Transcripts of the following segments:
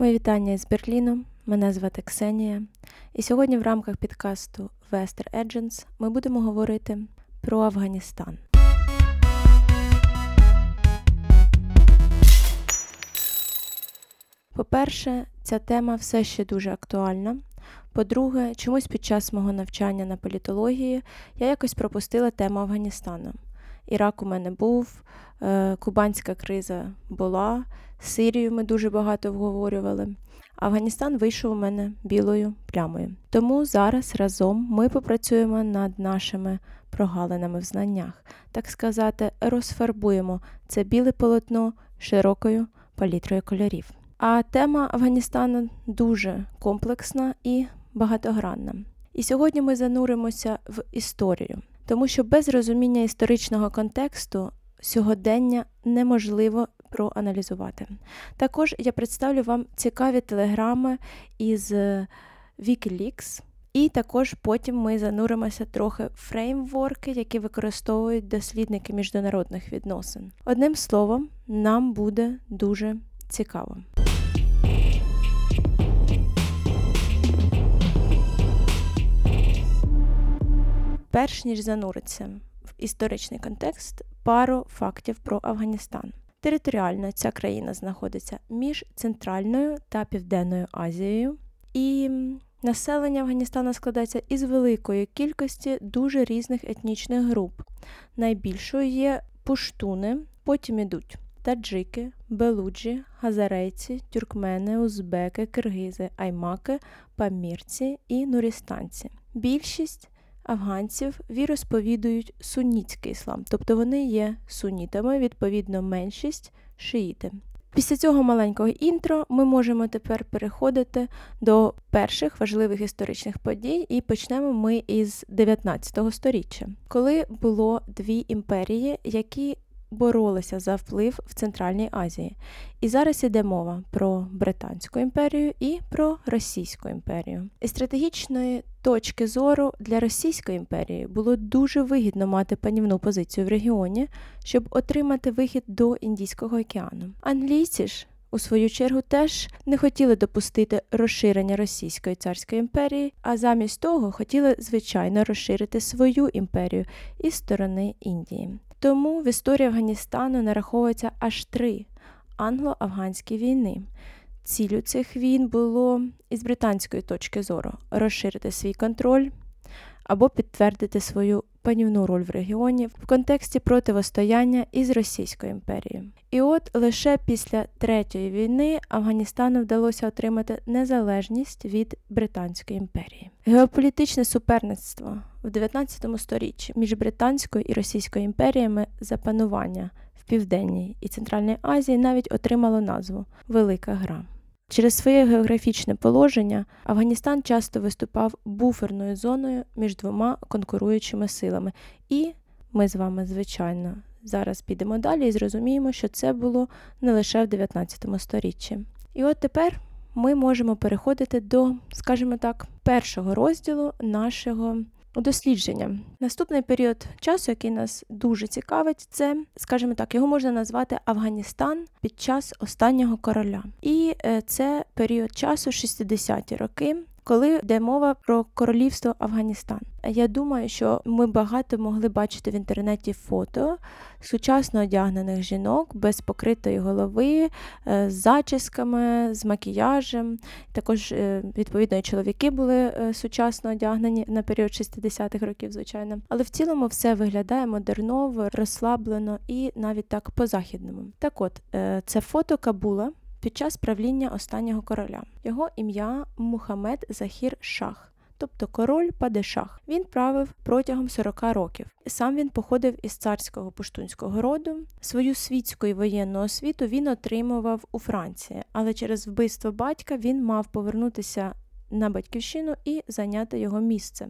Мої вітання із Берліну. Мене звати Ксенія. І сьогодні в рамках підкасту Western Agents ми будемо говорити про Афганістан. По-перше, ця тема все ще дуже актуальна. По-друге, чомусь під час мого навчання на політології я якось пропустила тему Афганістану. Ірак у мене був, кубанська криза була, Сирію ми дуже багато обговорювали. Афганістан вийшов у мене білою плямою. Тому зараз разом ми попрацюємо над нашими прогалинами в знаннях, так сказати, розфарбуємо це біле полотно широкою палітрою кольорів. А тема Афганістану дуже комплексна і багатогранна. І сьогодні ми зануримося в історію, тому що без розуміння історичного контексту сьогодення неможливо проаналізувати. Також я представлю вам цікаві телеграми із Wikileaks, і також потім ми зануримося трохи в фреймворки, які використовують дослідники міжнародних відносин. Одним словом, нам буде дуже цікаво. Перш ніж зануритися в історичний контекст, пару фактів про Афганістан. Територіально ця країна знаходиться між Центральною та Південною Азією, і населення Афганістану складається із великої кількості дуже різних етнічних груп. Найбільшою є пуштуни, потім ідуть таджики, белуджі, газарейці, тюркмени, узбеки, киргизи, аймаки, памірці і нурістанці. Більшість афганців віросповідують сунітський іслам, тобто вони є сунітами, відповідно, меншість шиїти. Після цього маленького інтро ми можемо тепер переходити до перших важливих історичних подій, і почнемо ми із 19 століття, коли було дві імперії, які боролися за вплив в Центральній Азії. І зараз іде мова про Британську імперію і про Російську імперію. Із стратегічної точки зору для Російської імперії було дуже вигідно мати панівну позицію в регіоні, щоб отримати вихід до Індійського океану. Англійці ж. У свою чергу теж не хотіли допустити розширення Російської царської імперії, а замість того хотіли звичайно розширити свою імперію із сторони Індії. Тому в історії Афганістану нараховується аж три англо-афганські війни. Цілю цих війн було із британської точки зору розширити свій контроль або підтвердити свою панівну роль в регіоні в контексті противостояння із Російською імперією. І от лише після третьої війни Афганістану вдалося отримати незалежність від Британської імперії. Геополітичне суперництво в 19 сторіччі між Британською і Російською імперіями за панування в Південній і Центральній Азії навіть отримало назву Велика Гра. Через своє географічне положення Афганістан часто виступав буферною зоною між двома конкуруючими силами. І ми з вами, звичайно, зараз підемо далі і зрозуміємо, що це було не лише в 19 сторіччі. І от тепер ми можемо переходити до, скажімо так, першого розділу нашого дослідження. Наступний період часу, який нас дуже цікавить, це, скажімо так, його можна назвати Афганістан під час останнього короля. І е, це період часу 60-ті роки коли йде мова про королівство Афганістан. Я думаю, що ми багато могли бачити в інтернеті фото сучасно одягнених жінок без покритої голови, е, з зачісками, з макіяжем. Також, е, відповідно, і чоловіки були е, сучасно одягнені на період 60-х років, звичайно. Але в цілому все виглядає модерново, розслаблено і навіть так по-західному. Так от, це фото Кабула під час правління останнього короля. Його ім'я Мухаммед Захір Шах. Тобто король Падешах. Він правив протягом 40 років. Сам він походив із царського пуштунського роду. Свою світську і воєнну освіту він отримував у Франції, але через вбивство батька він мав повернутися на батьківщину і зайняти його місце.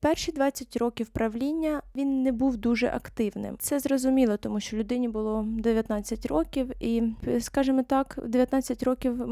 Перші 20 років правління він не був дуже активним. Це зрозуміло, тому що людині було 19 років, і, скажімо так, в 19 років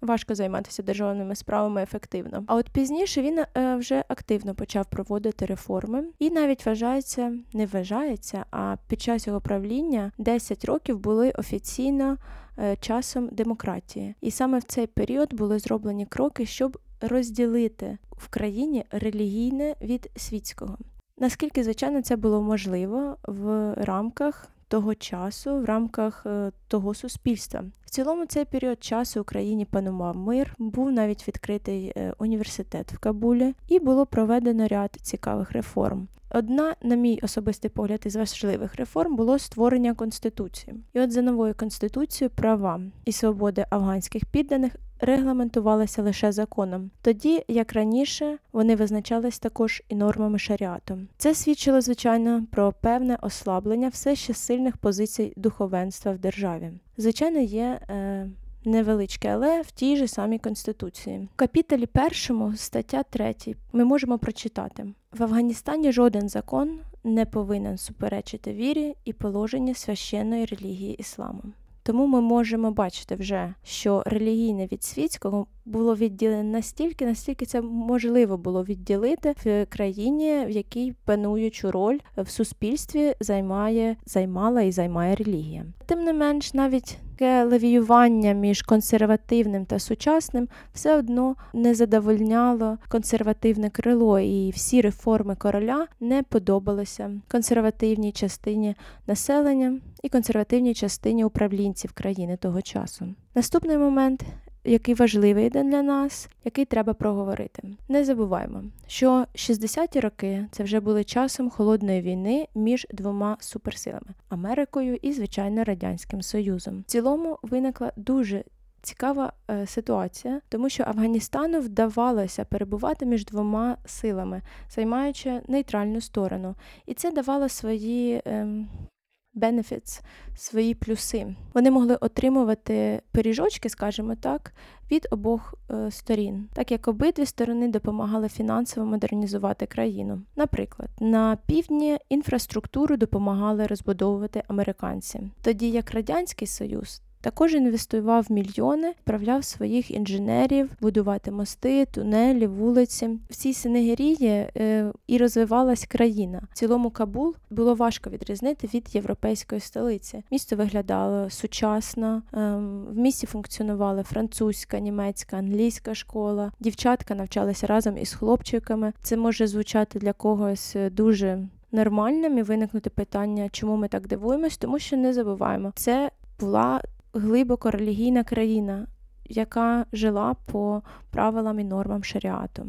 важко займатися державними справами ефективно. А от пізніше він е, вже активно почав проводити реформи, і навіть вважається, не вважається, а під час його правління 10 років були офіційно е, часом демократії. І саме в цей період були зроблені кроки, щоб розділити в країні релігійне від світського. Наскільки, звичайно, це було можливо в рамках того часу, в рамках е, того суспільства. В цілому цей період часу в Україні панував мир, був навіть відкритий е, університет в Кабулі, і було проведено ряд цікавих реформ. Одна, на мій особистий погляд, із важливих реформ було створення конституції. І от за новою конституцією права і свободи афганських підданих регламентувалися лише законом, тоді як раніше вони визначались також і нормами шаріату. Це свідчило, звичайно, про певне ослаблення все ще сильних позицій духовенства в державі. Звичайно, є. Е, Невеличке, але в тій же самій конституції. В капіталі першому, стаття 3, ми можемо прочитати: в Афганістані жоден закон не повинен суперечити вірі і положенні священної релігії ісламу. Тому ми можемо бачити вже, що релігійне від світського було відділене настільки, настільки це можливо було відділити в країні, в якій пануючу роль в суспільстві займає, займала і займає релігія. Тим не менш, навіть таке левіювання між консервативним та сучасним все одно не задовольняло консервативне крило, і всі реформи короля не подобалися консервативній частині населення і консервативній частині управлінців країни того часу. Наступний момент який важливий для нас, який треба проговорити. Не забуваємо, що 60-ті роки це вже були часом холодної війни між двома суперсилами Америкою і, звичайно, Радянським Союзом. В цілому виникла дуже Цікава е, ситуація, тому що Афганістану вдавалося перебувати між двома силами, займаючи нейтральну сторону, і це давало свої е, benefits, свої плюси. Вони могли отримувати пиріжочки, скажімо так, від обох е, сторін, так як обидві сторони допомагали фінансово модернізувати країну. Наприклад, на півдні інфраструктуру допомагали розбудовувати американці, тоді як Радянський Союз також інвестував мільйони, вправляв своїх інженерів будувати мости, тунелі, вулиці. В цій Сенегерії е, і розвивалась країна. В цілому Кабул було важко відрізнити від європейської столиці. Місто виглядало сучасно, е, в місті функціонували французька, німецька, англійська школа. Дівчатка навчалися разом із хлопчиками. Це може звучати для когось дуже. Нормальним і виникнути питання, чому ми так дивуємось, тому що не забуваємо, це була глибоко релігійна країна, яка жила по правилам і нормам шаріату.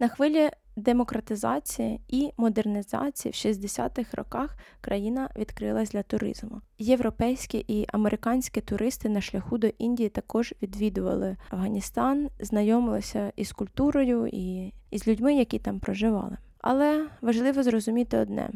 На хвилі демократизації і модернізації в 60-х роках країна відкрилась для туризму. Європейські і американські туристи на шляху до Індії також відвідували Афганістан, знайомилися із культурою і з людьми, які там проживали. Але важливо зрозуміти одне,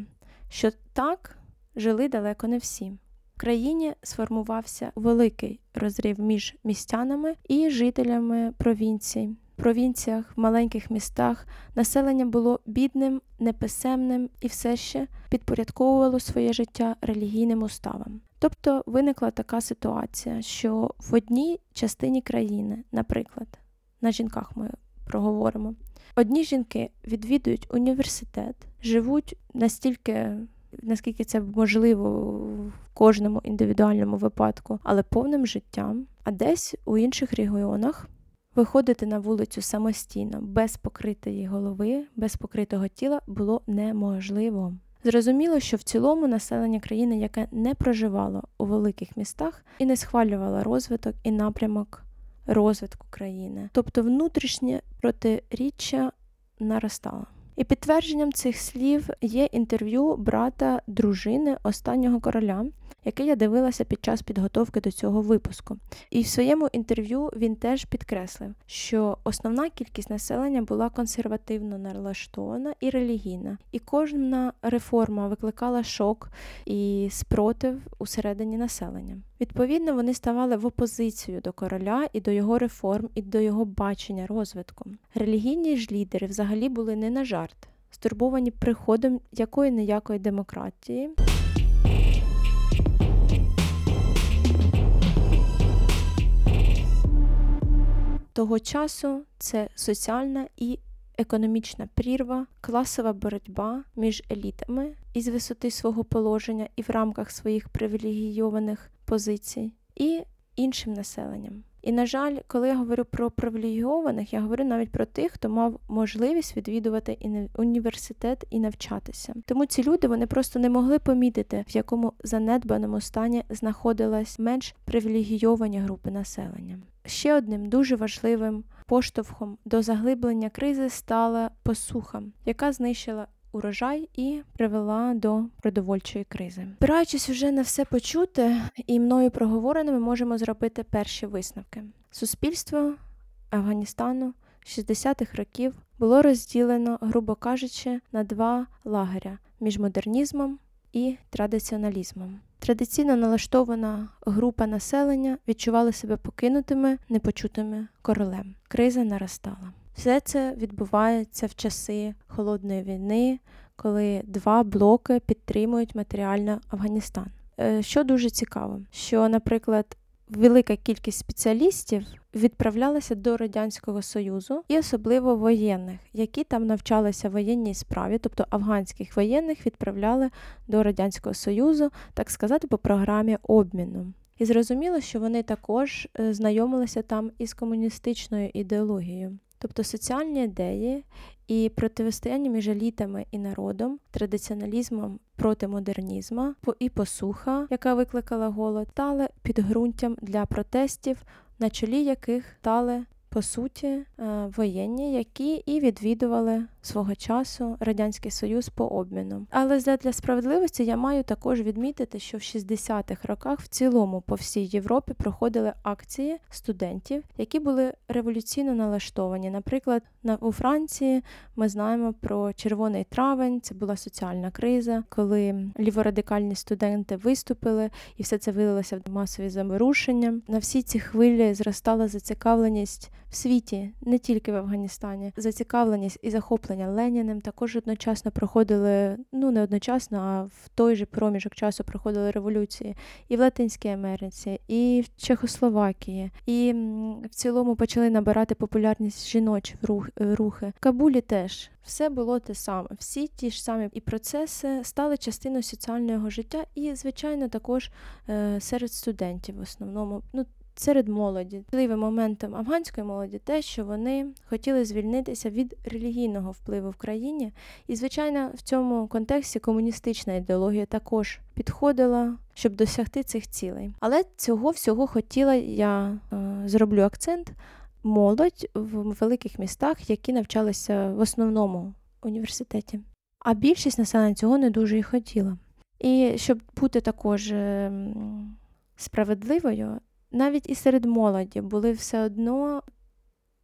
що так жили далеко не всі. В країні сформувався великий розрив між містянами і жителями провінцій. В провінціях, в маленьких містах населення було бідним, неписемним і все ще підпорядковувало своє життя релігійним уставам. Тобто виникла така ситуація, що в одній частині країни, наприклад, на жінках ми проговоримо, Одні жінки відвідують університет, живуть настільки, наскільки це можливо в кожному індивідуальному випадку, але повним життям, а десь у інших регіонах. Виходити на вулицю самостійно, без покритої голови, без покритого тіла було неможливо. Зрозуміло, що в цілому населення країни, яке не проживало у великих містах і не схвалювало розвиток і напрямок розвитку країни, тобто внутрішнє протиріччя наростало. І підтвердженням цих слів є інтерв'ю брата дружини останнього короля, яке я дивилася під час підготовки до цього випуску. І в своєму інтерв'ю він теж підкреслив, що основна кількість населення була консервативно налаштована і релігійна, і кожна реформа викликала шок і спротив усередині населення. Відповідно, вони ставали в опозицію до короля і до його реформ, і до його бачення розвитку. Релігійні ж лідери взагалі були не на жарт, стурбовані приходом якої неякої демократії. Того часу це соціальна і економічна прірва, класова боротьба між елітами із висоти свого положення і в рамках своїх привілегійованих позицій, і іншим населенням. І, на жаль, коли я говорю про привілейованих, я говорю навіть про тих, хто мав можливість відвідувати університет і навчатися. Тому ці люди вони просто не могли помітити, в якому занедбаному стані знаходилась менш привілегійовані групи населення. Ще одним дуже важливим поштовхом до заглиблення кризи стала посуха, яка знищила урожай і привела до продовольчої кризи. Спираючись вже на все почуте і мною проговорене, ми можемо зробити перші висновки. Суспільство Афганістану 60-х років було розділено, грубо кажучи, на два лагеря між модернізмом і традиціоналізмом. Традиційно налаштована група населення відчувала себе покинутими, непочутими королем. Криза наростала. Все це відбувається в часи холодної війни, коли два блоки підтримують матеріально Афганістан. Е, що дуже цікаво, що, наприклад, велика кількість спеціалістів відправлялася до Радянського Союзу і особливо воєнних, які там навчалися воєнній справі, тобто афганських воєнних відправляли до Радянського Союзу, так сказати, по програмі обміну. І зрозуміло, що вони також е, знайомилися там із комуністичною ідеологією. Тобто соціальні ідеї і протистояння між елітами і народом, традиціоналізмом проти модернізму і посуха, яка викликала голод, стали підґрунтям для протестів, на чолі яких стали по суті, е, воєнні, які і відвідували свого часу Радянський Союз по обміну. Але для справедливості я маю також відмітити, що в 60-х роках в цілому по всій Європі проходили акції студентів, які були революційно налаштовані. Наприклад, у Франції ми знаємо про червоний травень, це була соціальна криза, коли ліворадикальні студенти виступили, і все це вилилося в масові заворушення. На всі ці хвилі зростала зацікавленість в світі, не тільки в Афганістані. Зацікавленість і захоплення Леніним також одночасно проходили, ну не одночасно, а в той же проміжок часу проходили революції і в Латинській Америці, і в Чехословакії, і в цілому почали набирати популярність жіночі рухи. В Кабулі теж. Все було те саме, всі ті ж самі і процеси стали частиною соціального життя, і, звичайно, також е, серед студентів в основному. Ну, серед молоді. Важливим моментом афганської молоді те, що вони хотіли звільнитися від релігійного впливу в країні, і, звичайно, в цьому контексті комуністична ідеологія також підходила, щоб досягти цих цілей. Але цього всього хотіла я е, зроблю акцент. Молодь в великих містах, які навчалися в основному університеті. А більшість населення цього не дуже і хотіла. І щоб бути також ем, справедливою, навіть і серед молоді були все одно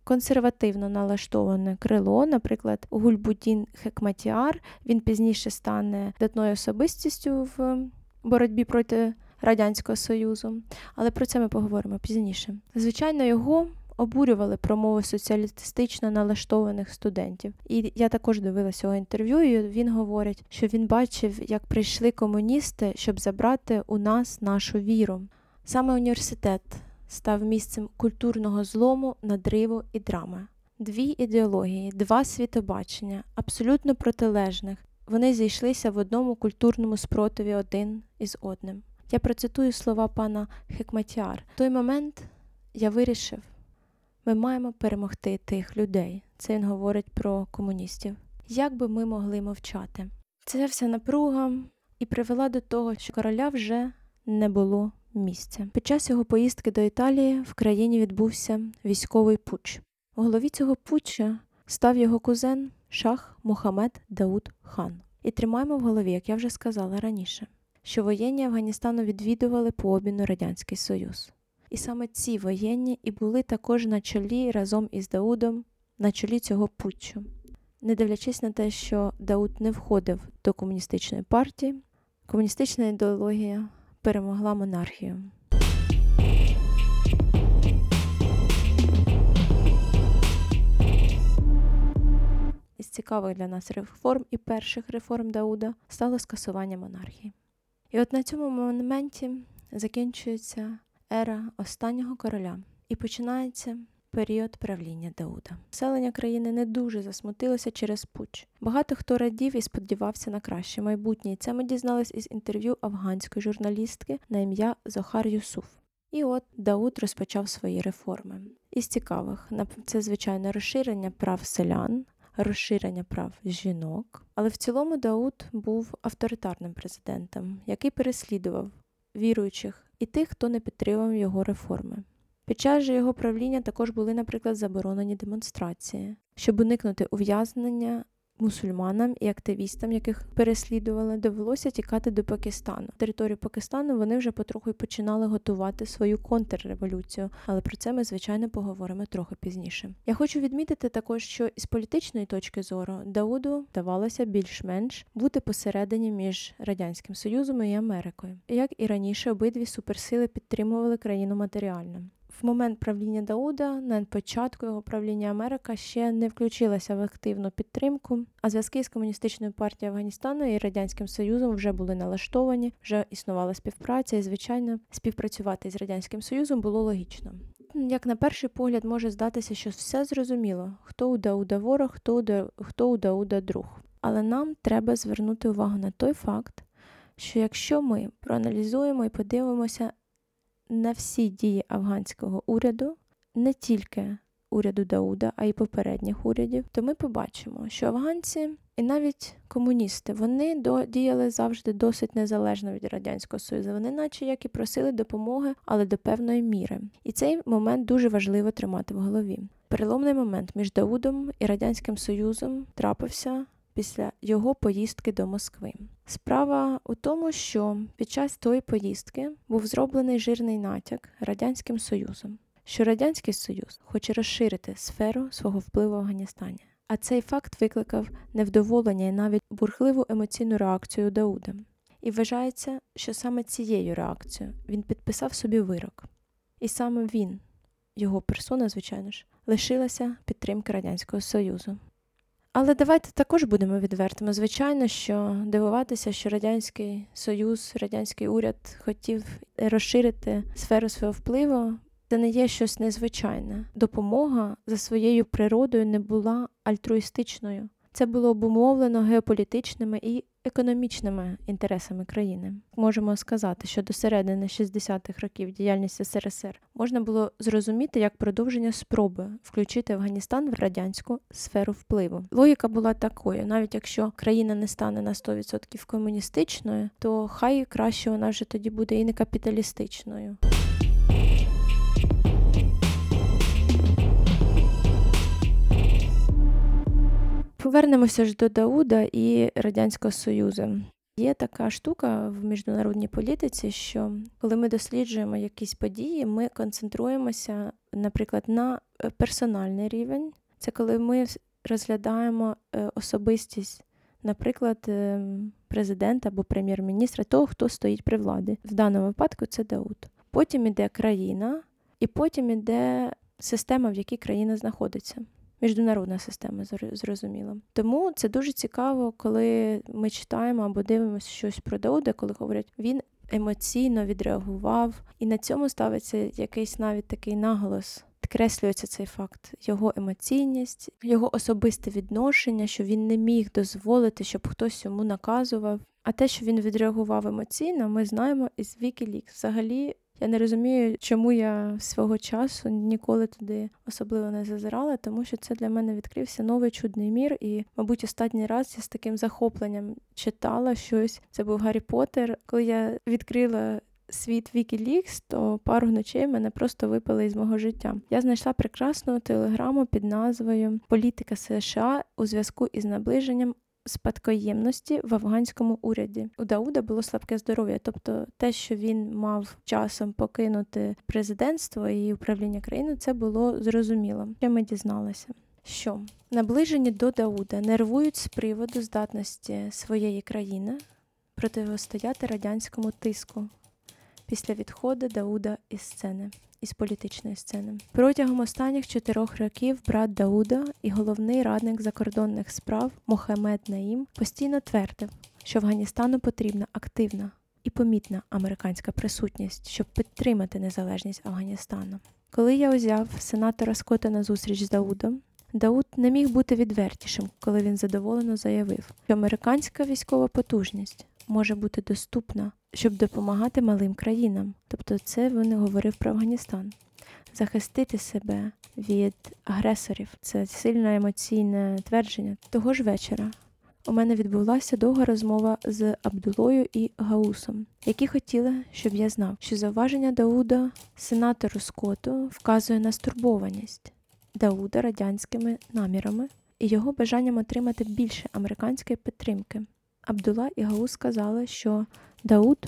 консервативно налаштоване крило, наприклад, Гульбудін Хекматіар, він пізніше стане датною особистістю в боротьбі проти Радянського Союзу, але про це ми поговоримо пізніше. Звичайно, його. Обурювали промови соціалістично налаштованих студентів. І я також дивилася його інтерв'ю. і Він говорить, що він бачив, як прийшли комуністи, щоб забрати у нас нашу віру. Саме університет став місцем культурного злому, надриву і драми. Дві ідеології, два світобачення, абсолютно протилежних. Вони зійшлися в одному культурному спротиві один із одним. Я процитую слова пана Хекматіар. В той момент я вирішив, ми маємо перемогти тих людей. Це він говорить про комуністів. Як би ми могли мовчати? Це вся напруга і привела до того, що короля вже не було місце. Під час його поїздки до Італії в країні відбувся військовий путч. У голові цього путча став його кузен шах Мухаммед Дауд хан. І тримаємо в голові, як я вже сказала раніше, що воєнні Афганістану відвідували по обміну Радянський Союз. І саме ці воєнні і були також на чолі разом із Даудом на чолі цього путчу. Не дивлячись на те, що Дауд не входив до комуністичної партії, комуністична ідеологія перемогла монархію. Із цікавих для нас реформ і перших реформ Дауда стало скасування монархії. І от на цьому моменті закінчується ера останнього короля і починається період правління Дауда. Населення країни не дуже засмутилося через путч. Багато хто радів і сподівався на краще майбутнє. Це ми дізнались із інтерв'ю афганської журналістки на ім'я Зохар Юсуф. І от Дауд розпочав свої реформи. Із цікавих це звичайно розширення прав селян, розширення прав жінок. Але в цілому Дауд був авторитарним президентом, який переслідував віруючих і тих, хто не підтримав його реформи. Під час же його правління також були, наприклад, заборонені демонстрації, щоб уникнути ув'язнення мусульманам і активістам, яких переслідували, довелося тікати до Пакистану. Територію Пакистану вони вже потроху починали готувати свою контрреволюцію, але про це ми звичайно поговоримо трохи пізніше. Я хочу відмітити також, що із політичної точки зору Дауду давалося більш-менш бути посередині між радянським союзом і Америкою. Як і раніше, обидві суперсили підтримували країну матеріально в момент правління Дауда, на початку його правління Америка ще не включилася в активну підтримку, а зв'язки з комуністичною партією Афганістану і радянським Союзом вже були налаштовані, вже існувала співпраця, і звичайно, співпрацювати з радянським Союзом було логічно. Як на перший погляд може здатися, що все зрозуміло, хто у Дауда ворог, хто у, да... хто у Дауда друг. Але нам треба звернути увагу на той факт, що якщо ми проаналізуємо і подивимося на всі дії афганського уряду, не тільки уряду Дауда, а й попередніх урядів, то ми побачимо, що афганці і навіть комуністи вони діяли завжди досить незалежно від радянського союзу. Вони, наче як і просили допомоги, але до певної міри. І цей момент дуже важливо тримати в голові. Переломний момент між Даудом і радянським союзом трапився після його поїздки до Москви. Справа у тому, що під час тої поїздки був зроблений жирний натяк Радянським Союзом, що Радянський Союз хоче розширити сферу свого впливу в Афганістані. А цей факт викликав невдоволення і навіть бурхливу емоційну реакцію Дауда. І вважається, що саме цією реакцією він підписав собі вирок. І саме він, його персона, звичайно ж, лишилася підтримки Радянського Союзу. Але давайте також будемо відвертими. Звичайно, що дивуватися, що Радянський Союз, радянський уряд хотів розширити сферу свого впливу, це не є щось незвичайне. Допомога за своєю природою не була альтруїстичною. Це було обумовлено геополітичними і економічними інтересами країни. Можемо сказати, що до середини 60-х років діяльність СРСР можна було зрозуміти як продовження спроби включити Афганістан в радянську сферу впливу. Логіка була такою: навіть якщо країна не стане на 100% комуністичною, то хай краще вона вже тоді буде і не капіталістичною. Повернемося ж до Дауда і Радянського Союзу. Є така штука в міжнародній політиці, що коли ми досліджуємо якісь події, ми концентруємося, наприклад, на е, персональний рівень. Це коли ми розглядаємо е, особистість, наприклад, е, президента або прем'єр-міністра, того, хто стоїть при владі. В даному випадку це Дауд. Потім іде країна, і потім іде система, в якій країна знаходиться міжнародна система, зрозуміло. Тому це дуже цікаво, коли ми читаємо або дивимося щось про Дауда, коли говорять, він емоційно відреагував, і на цьому ставиться якийсь навіть такий наголос. Підкреслюється цей факт, його емоційність, його особисте відношення, що він не міг дозволити, щоб хтось йому наказував. А те, що він відреагував емоційно, ми знаємо із Wikileaks. Взагалі я не розумію, чому я свого часу ніколи туди особливо не зазирала, тому що це для мене відкрився новий чудний мір. І, мабуть, останній раз я з таким захопленням читала щось. Це був Гаррі Поттер. Коли я відкрила. Світ Wikileaks, то пару ночей мене просто випали із мого життя. Я знайшла прекрасну телеграму під назвою Політика США у зв'язку із наближенням спадкоємності в афганському уряді. У Дауда було слабке здоров'я, тобто те, що він мав часом покинути президентство і управління країною, це було зрозуміло. Що ми дізналися? Що наближені до Дауда нервують з приводу здатності своєї країни протистояти радянському тиску після відходу Дауда із сцени із політичної сцени. Протягом останніх чотирьох років брат Дауда і головний радник закордонних справ Мохамед Наїм постійно твердив, що Афганістану потрібна активна і помітна американська присутність, щоб підтримати незалежність Афганістану. Коли я узяв сенатора Скотта на зустріч з Даудом, Дауд не міг бути відвертішим, коли він задоволено заявив, що американська військова потужність може бути доступна, щоб допомагати малим країнам. Тобто, це він говорив про Афганістан. Захистити себе від агресорів це сильне емоційне твердження. Того ж вечора у мене відбулася довга розмова з Абдулою і Гаусом, які хотіли, щоб я знав, що зауваження Дауда сенатору Скоту вказує на стурбованість Дауда радянськими намірами і його бажанням отримати більше американської підтримки. Абдула і Гаус сказали, що Дауд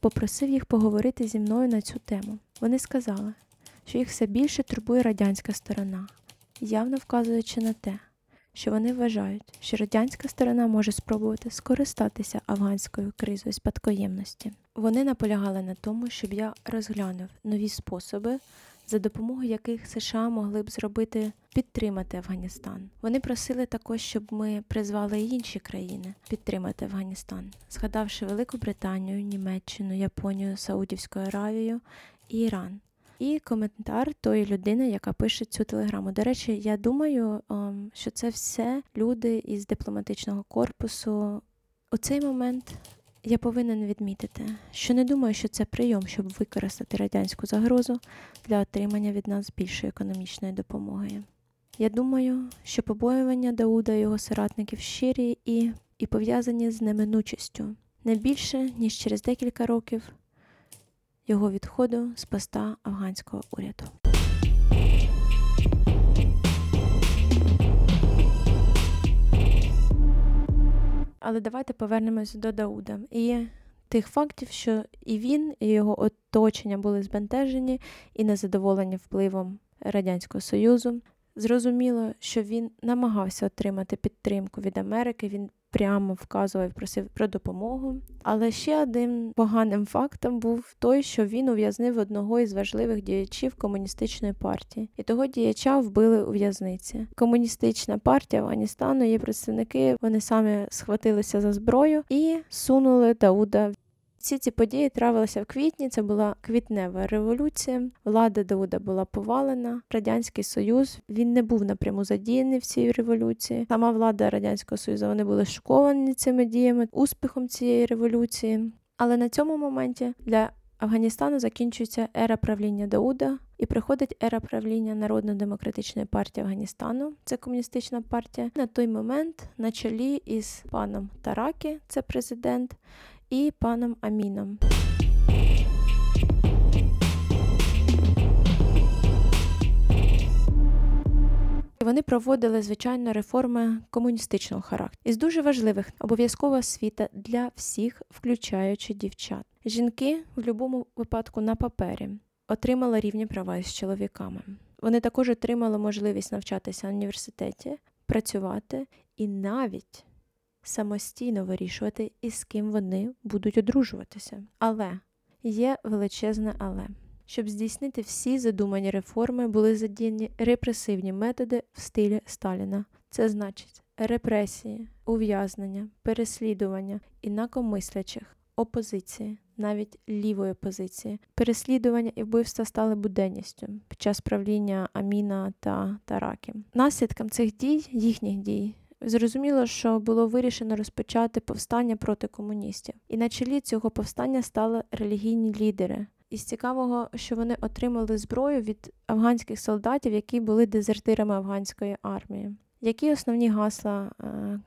попросив їх поговорити зі мною на цю тему. Вони сказали, що їх все більше турбує радянська сторона, явно вказуючи на те, що вони вважають, що радянська сторона може спробувати скористатися афганською кризою спадкоємності. Вони наполягали на тому, щоб я розглянув нові способи, за допомогою яких США могли б зробити підтримати Афганістан. Вони просили також, щоб ми призвали інші країни підтримати Афганістан, згадавши Велику Британію, Німеччину, Японію, Саудівську Аравію і Іран. І коментар тої людини, яка пише цю телеграму. До речі, я думаю, ем, що це все люди із дипломатичного корпусу. У цей момент я повинен відмітити, що не думаю, що це прийом, щоб використати радянську загрозу для отримання від нас більшої економічної допомоги. Я думаю, що побоювання Дауда і його соратників щирі і, і пов'язані з неминучістю не більше ніж через декілька років його відходу з поста афганського уряду. Але давайте повернемось до Дауда і тих фактів, що і він, і його оточення були збентежені і незадоволені впливом Радянського Союзу. Зрозуміло, що він намагався отримати підтримку від Америки. Він прямо вказував, просив про допомогу. Але ще одним поганим фактом був той, що він ув'язнив одного із важливих діячів комуністичної партії, і того діяча вбили у в'язниці. Комуністична партія Афганістану, її представники вони самі схватилися за зброю і сунули Дауда всі ці події травилися в квітні. Це була квітнева революція. Влада Дауда була повалена. Радянський Союз він не був напряму задіяний в цій революції. Сама влада радянського союзу вони були шоковані цими діями, успіхом цієї революції. Але на цьому моменті для Афганістану закінчується ера правління Дауда і приходить ера правління Народно-демократичної партії Афганістану. Це комуністична партія. На той момент на чолі із паном Таракі, це президент, і паном Аміном. Вони проводили звичайно реформи комуністичного характеру. Із дуже важливих обов'язкова освіта для всіх, включаючи дівчат. Жінки в будь-якому випадку на папері отримали рівні права із чоловіками. Вони також отримали можливість навчатися в університеті, працювати і навіть самостійно вирішувати, із ким вони будуть одружуватися. Але є величезне але. Щоб здійснити всі задумані реформи, були задіяні репресивні методи в стилі Сталіна. Це значить репресії, ув'язнення, переслідування інакомислячих, опозиції, навіть лівої опозиції. Переслідування і вбивства стали буденністю під час правління Аміна та Таракі. Наслідком цих дій, їхніх дій, Зрозуміло, що було вирішено розпочати повстання проти комуністів, і на чолі цього повстання стали релігійні лідери. Із цікавого, що вони отримали зброю від афганських солдатів, які були дезертирами афганської армії. Які основні гасла е,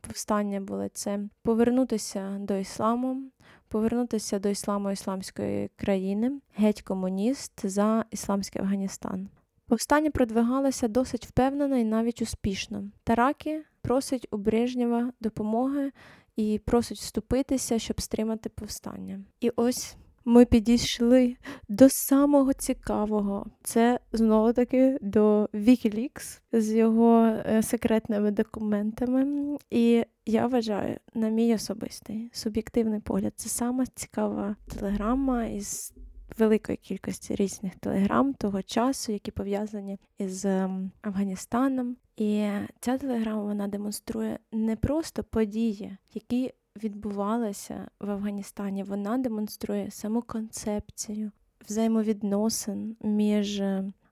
повстання були це повернутися до ісламу, повернутися до ісламу ісламської країни, геть комуніст за ісламський Афганістан. Повстання продвигалося досить впевнено і навіть успішно. Таракі просить у Брежнєва допомоги і просить вступитися, щоб стримати повстання. І ось ми підійшли до самого цікавого. Це знову таки до Wikileaks з його е, секретними документами. І я вважаю, на мій особистий суб'єктивний погляд, це сама цікава телеграма із великої кількості різних телеграм того часу, які пов'язані із ем, Афганістаном. І ця телеграма вона демонструє не просто події, які відбувалися в Афганістані. Вона демонструє саму концепцію взаємовідносин між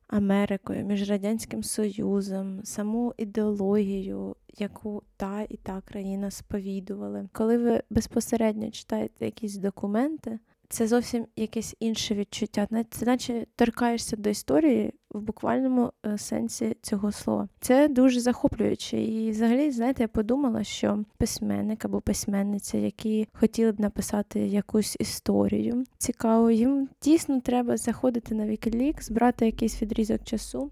Америкою, між Радянським Союзом, саму ідеологію, яку та і та країна сповідували. Коли ви безпосередньо читаєте якісь документи, це зовсім якесь інше відчуття. Це наче торкаєшся до історії в буквальному е, сенсі цього слова. Це дуже захоплююче. І взагалі, знаєте, я подумала, що письменник або письменниця, які хотіли б написати якусь історію цікаву, їм дійсно треба заходити на Wikileaks, брати якийсь відрізок часу.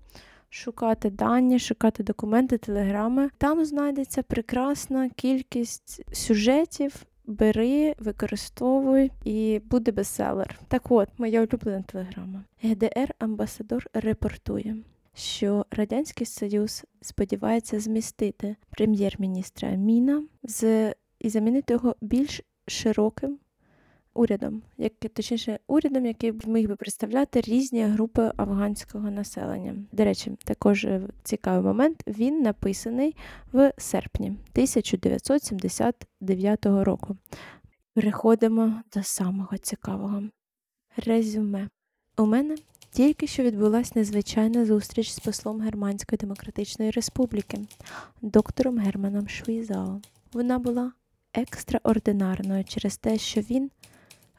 Шукати дані, шукати документи, телеграми. Там знайдеться прекрасна кількість сюжетів, бери, використовуй і буде бестселер. Так от, моя улюблена телеграма. ГДР амбасадор репортує, що Радянський Союз сподівається змістити прем'єр-міністра Міна з і замінити його більш широким урядом, як точніше, урядом, який міг би представляти різні групи афганського населення. До речі, також е, цікавий момент. Він написаний в серпні 1979 року. Переходимо до самого цікавого резюме. У мене тільки що відбулася незвичайна зустріч з послом Германської Демократичної Республіки, доктором Германом Швізао. Вона була екстраординарною через те, що він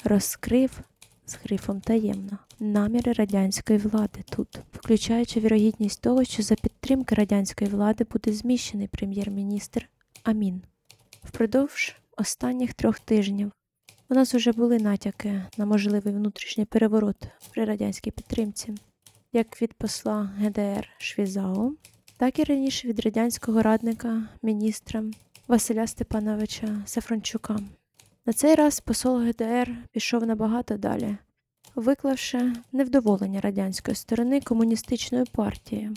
розкрив з грифом таємно наміри радянської влади тут, включаючи вірогідність того, що за підтримки радянської влади буде зміщений прем'єр-міністр Амін. Впродовж останніх трьох тижнів у нас уже були натяки на можливий внутрішній переворот при радянській підтримці, як від посла ГДР Швізао, так і раніше від радянського радника міністра Василя Степановича Сафрончука. На цей раз посол ГДР пішов набагато далі, виклавши невдоволення радянської сторони комуністичною партією.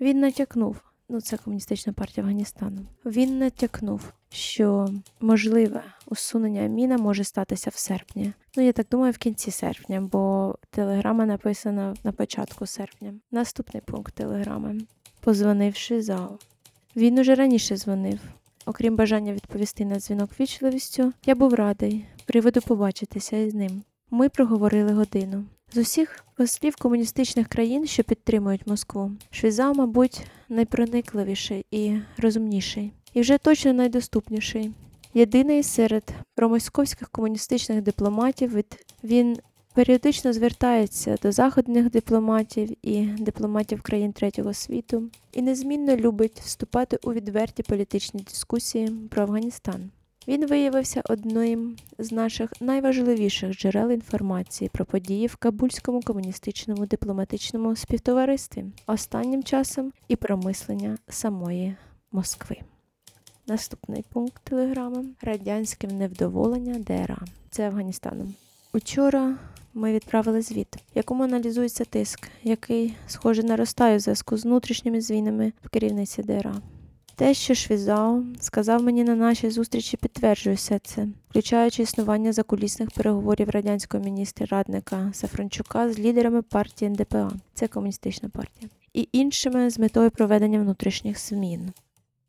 Він натякнув, ну це комуністична партія Афганістану. Він натякнув, що можливе усунення Аміна може статися в серпні. Ну, я так думаю, в кінці серпня, бо телеграма написана на початку серпня. Наступний пункт телеграми. Позвонивши ЗАО. Він уже раніше дзвонив. Окрім бажання відповісти на дзвінок вічливістю, я був радий приводу побачитися із ним. Ми проговорили годину. З усіх послів комуністичних країн, що підтримують Москву, Швіза, мабуть, найпроникливіший і розумніший, і вже точно найдоступніший. Єдиний серед промосковських комуністичних дипломатів від він періодично звертається до заходних дипломатів і дипломатів країн третього світу і незмінно любить вступати у відверті політичні дискусії про Афганістан. Він виявився одним з наших найважливіших джерел інформації про події в Кабульському комуністичному дипломатичному співтоваристві, останнім часом і про мислення самої Москви. Наступний пункт телеграми радянське невдоволення ДРА. Це Афганістаном. Учора ми відправили звіт, в якому аналізується тиск, який, схоже, наростає в зв'язку з внутрішніми змінами в керівниці ДРА. Те, що Швізао сказав мені на нашій зустрічі, підтверджує все це, включаючи існування закулісних переговорів радянського міністра радника Сафрончука з лідерами партії НДПА, це комуністична партія, і іншими з метою проведення внутрішніх змін.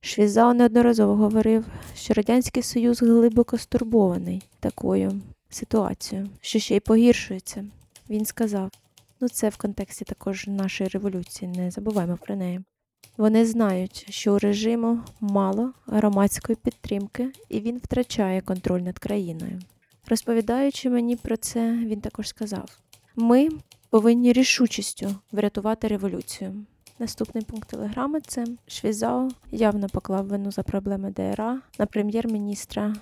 Швізао неодноразово говорив, що Радянський Союз глибоко стурбований такою ситуацією, що ще й погіршується. Він сказав: ну це в контексті також нашої революції, не забуваємо про неї. Вони знають, що у режиму мало громадської підтримки, і він втрачає контроль над країною. Розповідаючи мені про це, він також сказав: ми повинні рішучістю врятувати революцію. Наступний пункт телеграми це Швізао явно поклав вину за проблеми ДРА на прем'єр-міністра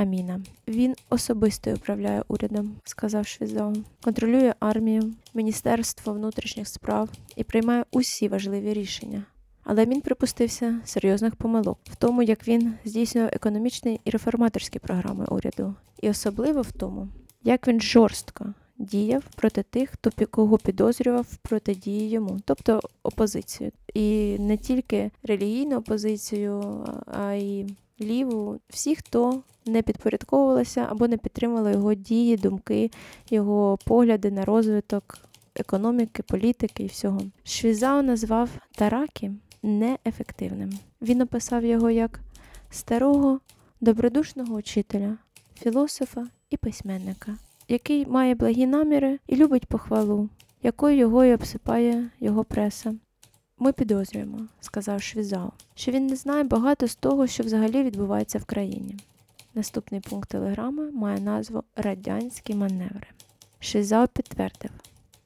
Аміна. Він особисто управляє урядом, сказав Швізао, контролює армію, Міністерство внутрішніх справ і приймає усі важливі рішення. Але він припустився серйозних помилок в тому, як він здійснював економічні і реформаторські програми уряду, і особливо в тому, як він жорстко діяв проти тих, хто кого підозрював протидії йому, тобто опозицію. І не тільки релігійну опозицію, а й ліву, всі, хто не підпорядковувалися або не підтримували його дії, думки, його погляди на розвиток економіки, політики і всього. Швізао назвав Таракі неефективним. Він описав його як старого, добродушного учителя, філософа і письменника, який має благі наміри і любить похвалу, якою його і обсипає його преса. Ми підозрюємо, сказав Швізао, що він не знає багато з того, що взагалі відбувається в країні. Наступний пункт телеграми має назву Радянські маневри. Швізао підтвердив,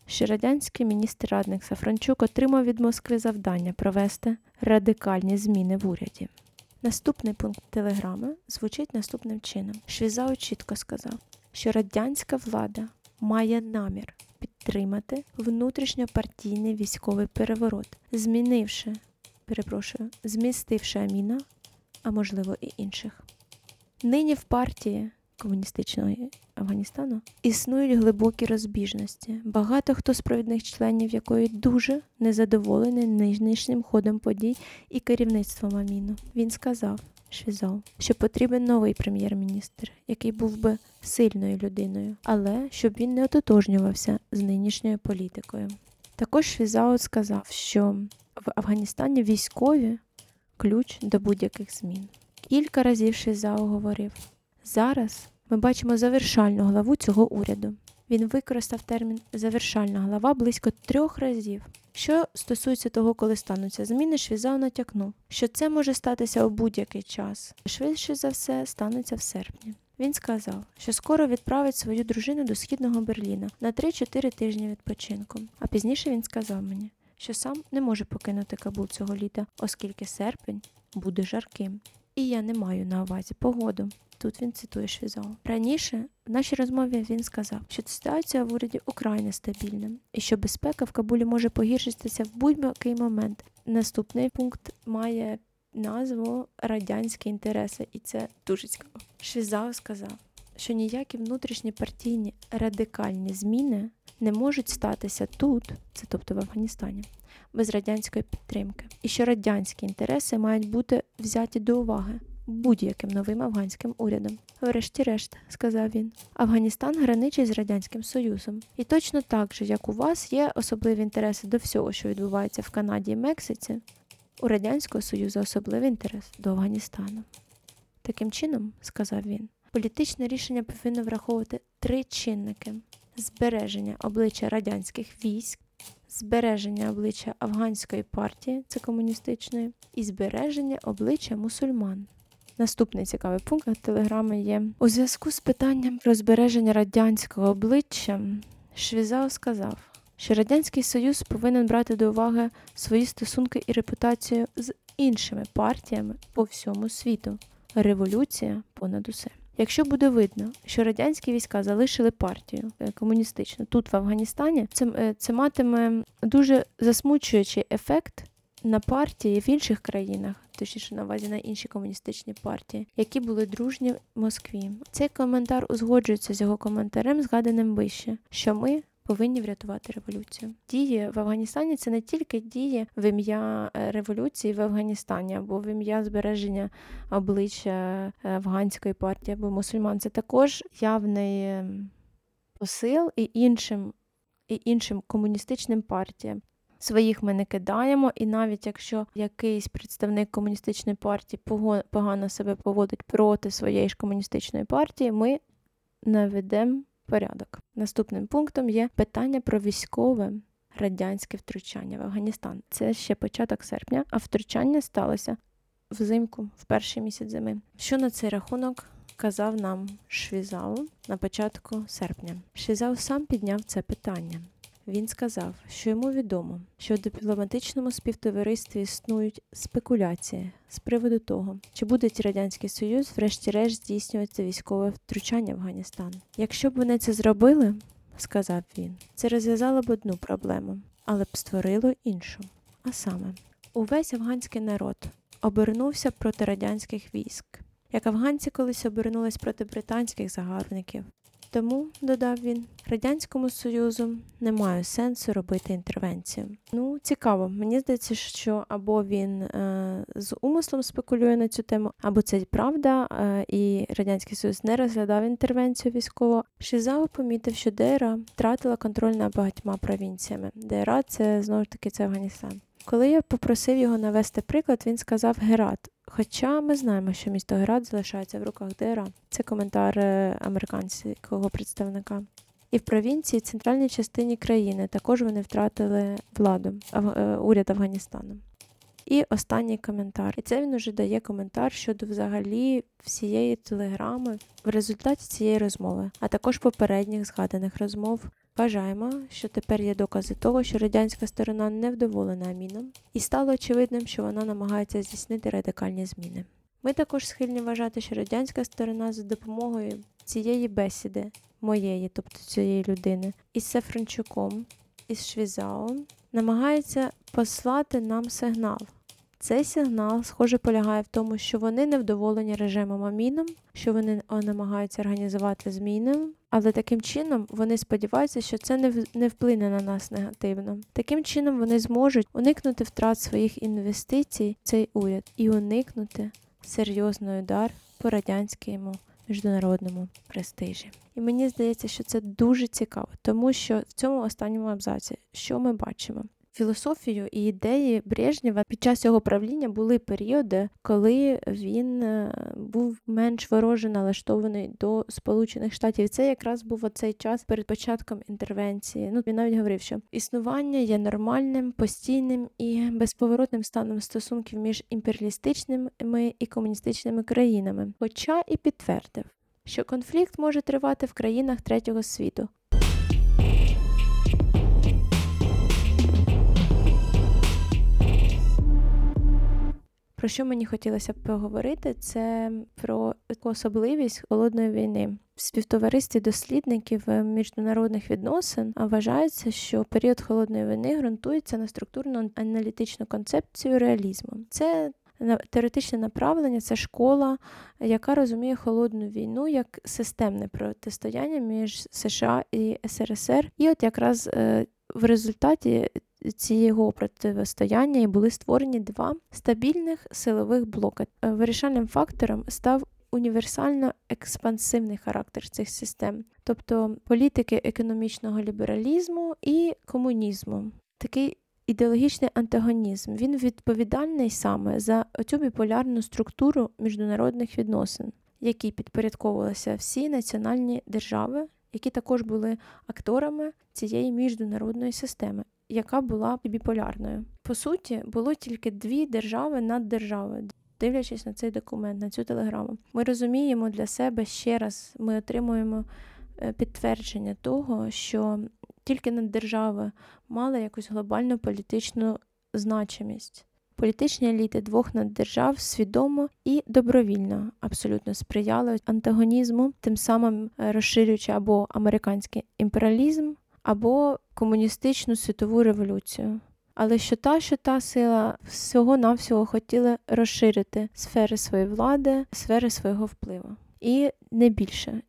що радянський міністр радник Сафранчук отримав від Москви завдання провести радикальні зміни в уряді. Наступний пункт телеграми звучить наступним чином: Швізао чітко сказав, що радянська влада має намір підтримати внутрішньопартійний військовий переворот, змінивши, перепрошую, змістивши Аміна, а можливо і інших. Нині в партії комуністичного Афганістану існують глибокі розбіжності. Багато хто з провідних членів якої дуже незадоволений нинішнім ходом подій і керівництвом Аміну. Він сказав. Швізов, що потрібен новий прем'єр-міністр, який був би сильною людиною, але щоб він не ототожнювався з нинішньою політикою. Також Швізао сказав, що в Афганістані військові ключ до будь-яких змін. Кілька разів Швізао говорив: зараз ми бачимо завершальну главу цього уряду. Він використав термін завершальна глава близько трьох разів. Що стосується того, коли стануться зміни, Швізао натякнув, що це може статися у будь-який час. Швидше за все станеться в серпні. Він сказав, що скоро відправить свою дружину до східного Берліна на 3-4 тижні відпочинку. А пізніше він сказав мені, що сам не може покинути Кабул цього літа, оскільки серпень буде жарким. І я не маю на увазі погоду. Тут він цитує Швізова. Раніше в нашій розмові він сказав, що ситуація в уряді украй нестабільна і що безпека в Кабулі може погіршитися в будь-який момент. Наступний пункт має назву радянські інтереси, і це дуже цікаво. Швізав сказав, що ніякі внутрішні партійні радикальні зміни не можуть статися тут, це тобто в Афганістані, без радянської підтримки, і що радянські інтереси мають бути взяті до уваги будь-яким новим афганським урядом. Врешті-решт, сказав він, Афганістан граничить з Радянським Союзом. І точно так же, як у вас є особливі інтереси до всього, що відбувається в Канаді і Мексиці, у Радянського Союзу особливий інтерес до Афганістану. Таким чином, сказав він, політичне рішення повинно враховувати три чинники: збереження обличчя радянських військ, збереження обличчя афганської партії, це комуністичної, і збереження обличчя мусульман. Наступний цікавий пункт телеграми є у зв'язку з питанням про збереження радянського обличчя. Швізао сказав, що Радянський Союз повинен брати до уваги свої стосунки і репутацію з іншими партіями по всьому світу. Революція понад усе. Якщо буде видно, що радянські війська залишили партію е, комуністичну тут, в Афганістані, це, е, це матиме дуже засмучуючий ефект на партії в інших країнах, точніше на увазі на інші комуністичні партії, які були дружні в Москві. Цей коментар узгоджується з його коментарем, згаданим вище, що ми. Повинні врятувати революцію. Дії в Афганістані це не тільки дії в ім'я е, революції в Афганістані або в ім'я збереження обличчя е, афганської партії або мусульман. Це також явний посил і іншим, і іншим комуністичним партіям. Своїх ми не кидаємо, і навіть якщо якийсь представник комуністичної партії погано себе поводить проти своєї ж комуністичної партії, ми наведемо порядок. Наступним пунктом є питання про військове радянське втручання в Афганістан. Це ще початок серпня, а втручання сталося взимку, в перший місяць зими. Що на цей рахунок казав нам Швізау на початку серпня? Швізау сам підняв це питання. Він сказав, що йому відомо, що в дипломатичному співтоваристві існують спекуляції з приводу того, чи буде радянський союз, врешті-решт здійснювати військове втручання в Афганістан. Якщо б вони це зробили, сказав він, це розв'язало б одну проблему, але б створило іншу. А саме, увесь афганський народ обернувся проти радянських військ, як афганці колись обернулись проти британських загарбників. Тому, додав він, Радянському Союзу немає сенсу робити інтервенцію. Ну, цікаво, мені здається, що або він е, з умислом спекулює на цю тему, або це правда, е, і Радянський Союз не розглядав інтервенцію військово. Шизао помітив, що ДРА втратила контроль над багатьма провінціями. ДРА це знову ж таки це Афганістан. Коли я попросив його навести приклад, він сказав Герат, Хоча ми знаємо, що місто Герат залишається в руках ДРА. Це коментар е, американського представника. І в провінції, центральній частині країни, також вони втратили владу, е, уряд Афганістану. І останній коментар. І це він уже дає коментар щодо взагалі всієї телеграми в результаті цієї розмови, а також попередніх згаданих розмов. Вважаємо, що тепер є докази того, що радянська сторона невдоволена Аміном, і стало очевидним, що вона намагається здійснити радикальні зміни. Ми також схильні вважати, що радянська сторона за допомогою цієї бесіди, моєї, тобто цієї людини, із Сефрончуком, із Швізаом, намагається послати нам сигнал. Цей сигнал, схоже, полягає в тому, що вони невдоволені режимом Аміном, що вони намагаються організувати зміни, але таким чином вони сподіваються, що це не, не вплине на нас негативно. Таким чином вони зможуть уникнути втрат своїх інвестицій в цей уряд і уникнути серйозний удар по радянському міжнародному престижі. І мені здається, що це дуже цікаво, тому що в цьому останньому абзаці, що ми бачимо? Філософію і ідеї Брежнєва під час його правління були періоди, коли він е, був менш вороже налаштований до Сполучених Штатів. Це якраз був оцей час перед початком інтервенції. Ну він навіть говорив, що існування є нормальним, постійним і безповоротним станом стосунків між імперіалістичними і комуністичними країнами. Хоча і підтвердив, що конфлікт може тривати в країнах третього світу. Про що мені хотілося б поговорити, це про особливість холодної війни. В співтоваристві дослідників е, міжнародних відносин вважається, що період холодної війни ґрунтується на структурно аналітичну концепцію реалізму. Це теоретичне направлення, це школа, яка розуміє холодну війну як системне протистояння між США і СРСР. І от якраз е, в результаті цього протистояння і були створені два стабільних силових блока. Е, Вирішальним фактором став універсально експансивний характер цих систем, тобто політики економічного лібералізму і комунізму. Такий ідеологічний антагонізм. Він відповідальний саме за цю біполярну структуру міжнародних відносин, якій підпорядковувалися всі національні держави, які також були акторами цієї міжнародної системи, яка була біполярною. По суті, було тільки дві держави над державою. Дивлячись на цей документ, на цю телеграму, ми розуміємо для себе ще раз, ми отримуємо е, підтвердження того, що тільки наддержава мала якусь глобальну політичну значимість. Політичні еліти двох наддержав свідомо і добровільно абсолютно сприяли антагонізму, тим самим е, розширюючи або американський імперіалізм, або комуністичну світову революцію. Але що та, що та сила всього навсього хотіла розширити сфери своєї влади, сфери свого впливу. І не більше.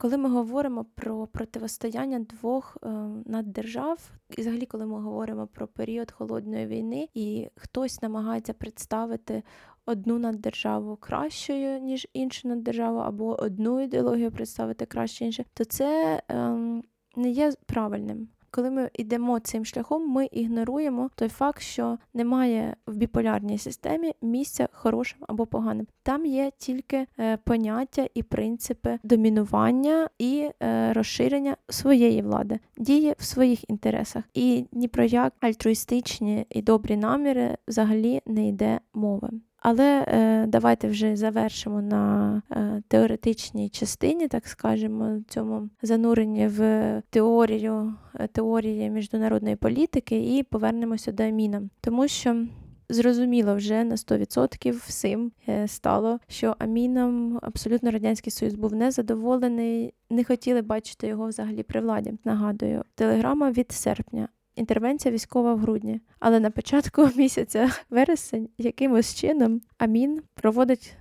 Коли ми говоримо про противостояння двох е, наддержав, і взагалі, коли ми говоримо про період холодної війни, і хтось намагається представити одну наддержаву кращою, ніж іншу наддержаву, або одну ідеологію представити краще інше, то це ем, не є правильним. Коли ми йдемо цим шляхом, ми ігноруємо той факт, що немає в біполярній системі місця хорошим або поганим. Там є тільки е, поняття і принципи домінування і е, розширення своєї влади, дії в своїх інтересах. І ні про як альтруїстичні і добрі наміри взагалі не йде мови. Але е, давайте вже завершимо на е, теоретичній частині, так скажемо, цьому зануренні в теорію е, теорії міжнародної політики і повернемося до Аміна, тому що. Зрозуміло вже на 100% всім е, стало, що Аміном абсолютно радянський союз був незадоволений, не хотіли бачити його взагалі при владі. Нагадую, телеграма від серпня. Інтервенція військова в грудні, але на початку місяця вересень якимось чином Амін проводить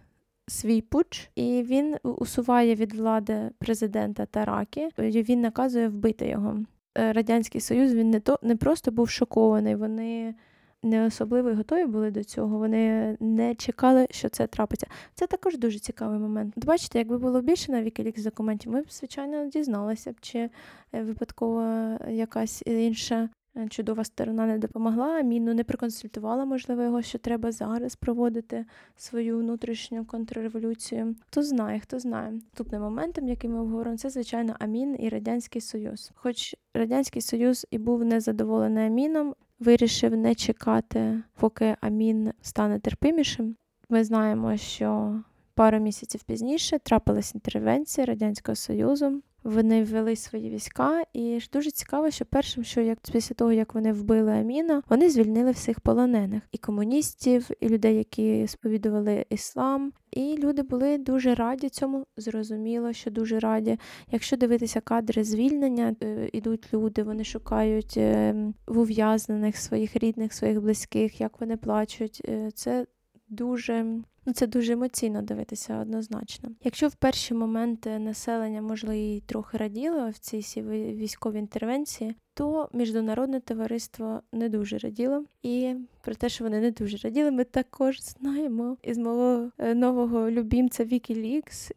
свій путч, і він усуває від влади президента Таракі. Він наказує вбити його. Е, Радянський Союз він не то не просто був шокований. Вони не особливо готові були до цього. Вони не чекали, що це трапиться. Це також дуже цікавий момент. От бачите, якби було більше на Wikileaks документів, ми б звичайно дізналися б, чи е, випадково якась інша чудова сторона не допомогла, Аміну не проконсультувала, можливо, його, що треба зараз проводити свою внутрішню контрреволюцію. Хто знає, хто знає. Наступним моментом, який ми обговоримо, це звичайно Амін і Радянський Союз. Хоч Радянський Союз і був незадоволений Аміном, вирішив не чекати, поки Амін стане терпимішим. Ми знаємо, що пару місяців пізніше трапилась інтервенція Радянського Союзу. Вони ввели свої війська, і ж дуже цікаво, що першим, що як після того, як вони вбили Аміна, вони звільнили всіх полонених і комуністів, і людей, які сповідували іслам. І люди були дуже раді цьому. Зрозуміло, що дуже раді. Якщо дивитися кадри звільнення, е, ідуть люди, вони шукають е, в ув'язнених своїх рідних, своїх близьких, як вони плачуть. Е, Це дуже ну це дуже емоційно дивитися однозначно. Якщо в перші моменти населення, можливо, і трохи раділо в цій вій- військовій інтервенції, то міжнародне товариство не дуже раділо. І про те, що вони не дуже раділи, ми також знаємо із мого е, нового любімця Wikileaks.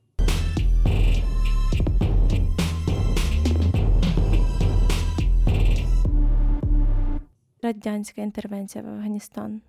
Радянська інтервенція в Афганістан.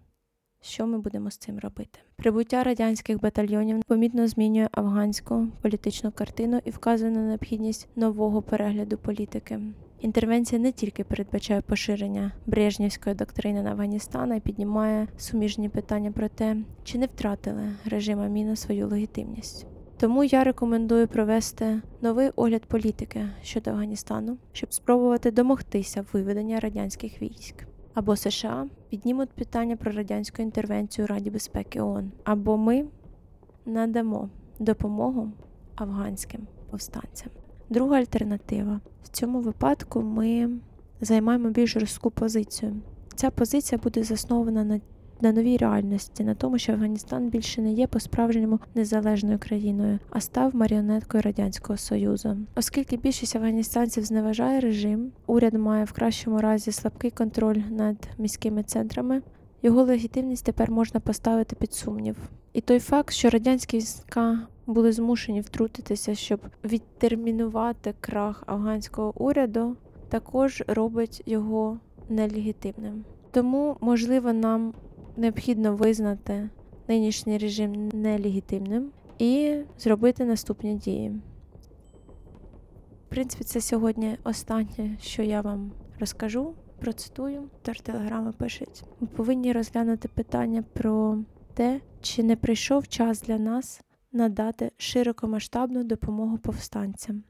Що ми будемо з цим робити? Прибуття радянських батальйонів помітно змінює афганську політичну картину і вказує на необхідність нового перегляду політики. Інтервенція не тільки передбачає поширення брежнівської доктрини на Афганістан, а й піднімає суміжні питання про те, чи не втратили режим Аміна свою легітимність. Тому я рекомендую провести новий огляд політики щодо Афганістану, щоб спробувати домогтися виведення радянських військ. Або США піднімуть питання про радянську інтервенцію Раді безпеки ООН, або ми надамо допомогу афганським повстанцям. Друга альтернатива в цьому випадку ми займаємо більш жорстку позицію. Ця позиція буде заснована на, на новій реальності, на тому, що Афганістан більше не є по-справжньому незалежною країною, а став маріонеткою Радянського Союзу. Оскільки більшість афганістанців зневажає режим, уряд має в кращому разі слабкий контроль над міськими центрами. Його легітимність тепер можна поставити під сумнів. І той факт, що радянські війська були змушені втрутитися, щоб відтермінувати крах афганського уряду, також робить його нелегітимним. Тому, можливо, нам необхідно визнати нинішній режим нелегітимним і зробити наступні дії. В принципі, це сьогодні останнє, що я вам розкажу, процитую. Тож телеграми пишуть. Ми повинні розглянути питання про те, чи не прийшов час для нас надати широкомасштабну допомогу повстанцям.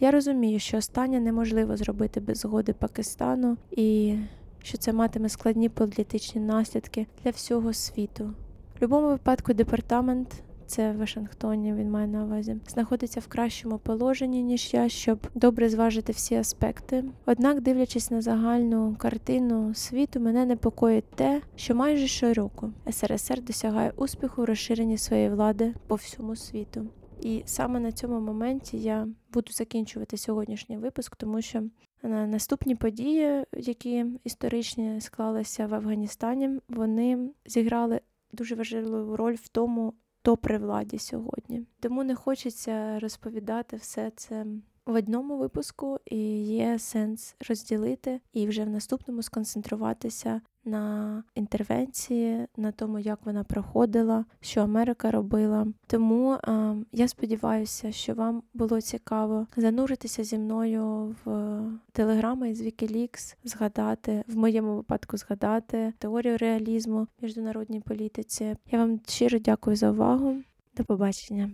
Я розумію, що останнє неможливо зробити без згоди Пакистану і що це матиме складні політичні наслідки для всього світу. В будь-якому випадку департамент, це в Вашингтоні, він має на увазі, знаходиться в кращому положенні, ніж я, щоб добре зважити всі аспекти. Однак, дивлячись на загальну картину світу, мене непокоїть те, що майже щороку СРСР досягає успіху в розширенні своєї влади по всьому світу. І саме на цьому моменті я буду закінчувати сьогоднішній випуск, тому що наступні події, які історичні склалися в Афганістані, вони зіграли дуже важливу роль в тому, хто при владі сьогодні. Тому не хочеться розповідати все це в одному випуску, і є сенс розділити і вже в наступному сконцентруватися на інтервенції, на тому, як вона проходила, що Америка робила. Тому е, я сподіваюся, що вам було цікаво зануритися зі мною в телеграми із Wikileaks, згадати в моєму випадку згадати теорію реалізму в міжнародній політиці. Я вам щиро дякую за увагу. До побачення.